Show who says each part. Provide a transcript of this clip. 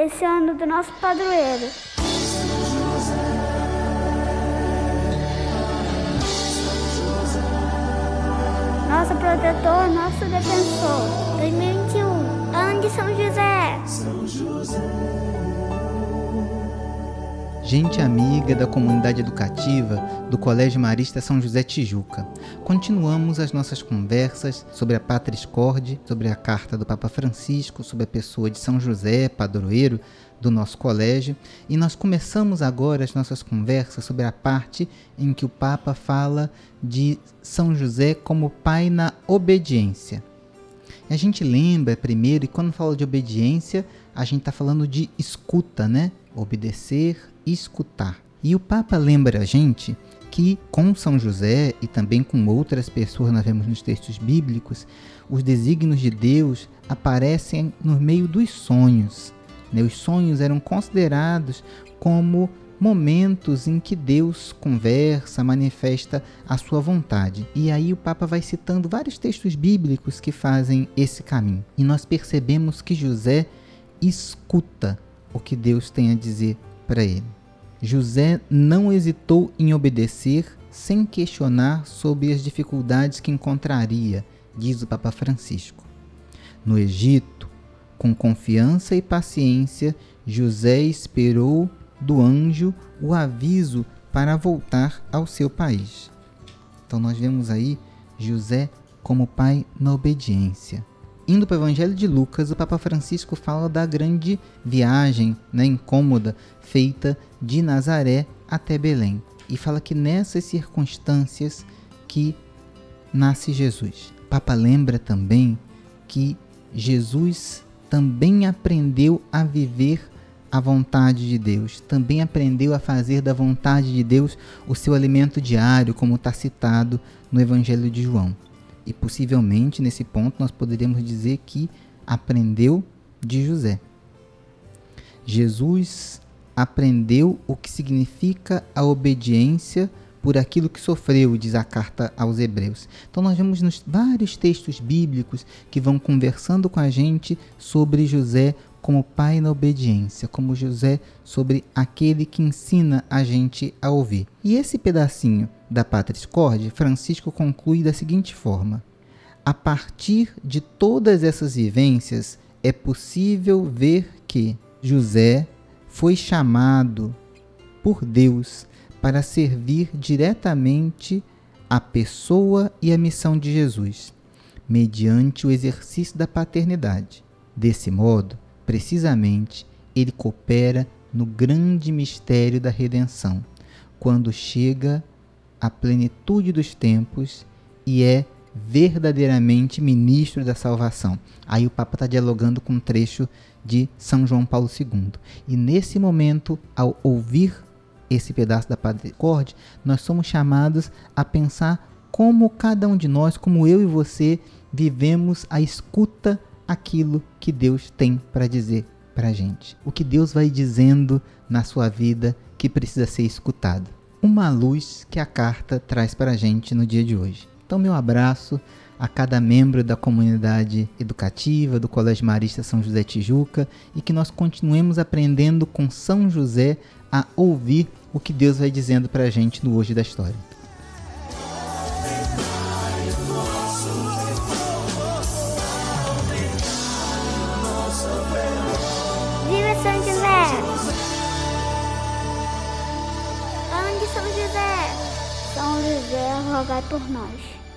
Speaker 1: esse ano do nosso padroeiro. Nosso protetor, nosso defensor. 2021, ano de São José. São José
Speaker 2: gente amiga da comunidade educativa do Colégio Marista São José Tijuca. Continuamos as nossas conversas sobre a Patris Corde, sobre a carta do Papa Francisco, sobre a pessoa de São José, padroeiro do nosso colégio, e nós começamos agora as nossas conversas sobre a parte em que o Papa fala de São José como pai na obediência. A gente lembra primeiro, e quando fala de obediência, a gente está falando de escuta, né? Obedecer escutar. E o Papa lembra a gente que com São José e também com outras pessoas, nós vemos nos textos bíblicos, os desígnios de Deus aparecem no meio dos sonhos. Né? Os sonhos eram considerados como momentos em que Deus conversa, manifesta a sua vontade. E aí o Papa vai citando vários textos bíblicos que fazem esse caminho. E nós percebemos que José escuta o que Deus tem a dizer para ele. José não hesitou em obedecer sem questionar sobre as dificuldades que encontraria, diz o Papa Francisco. No Egito, com confiança e paciência, José esperou do anjo o aviso para voltar ao seu país. Então nós vemos aí José como pai na obediência. Indo para o Evangelho de Lucas, o Papa Francisco fala da grande viagem né, incômoda feita de Nazaré até Belém. E fala que nessas circunstâncias que nasce Jesus. O Papa lembra também que Jesus também aprendeu a viver a vontade de Deus, também aprendeu a fazer da vontade de Deus o seu alimento diário, como está citado no Evangelho de João. E possivelmente nesse ponto nós poderíamos dizer que aprendeu de José. Jesus aprendeu o que significa a obediência por aquilo que sofreu, diz a carta aos Hebreus. Então nós vemos nos vários textos bíblicos que vão conversando com a gente sobre José como pai na obediência, como José sobre aquele que ensina a gente a ouvir. E esse pedacinho da Patris Corde, Francisco conclui da seguinte forma: A partir de todas essas vivências, é possível ver que José foi chamado por Deus para servir diretamente a pessoa e a missão de Jesus, mediante o exercício da paternidade. Desse modo, precisamente, ele coopera no grande mistério da redenção, quando chega à plenitude dos tempos e é verdadeiramente ministro da salvação. Aí o Papa está dialogando com um trecho de São João Paulo II. E nesse momento, ao ouvir esse pedaço da Padre Corde, nós somos chamados a pensar como cada um de nós, como eu e você, vivemos a escuta aquilo que Deus tem para dizer para a gente. O que Deus vai dizendo na sua vida que precisa ser escutado. Uma luz que a carta traz para a gente no dia de hoje. Então, meu abraço a cada membro da comunidade educativa do Colégio Marista São José Tijuca e que nós continuemos aprendendo com São José a ouvir o que Deus vai dizendo para a gente no hoje da história.
Speaker 1: Rogai por nós.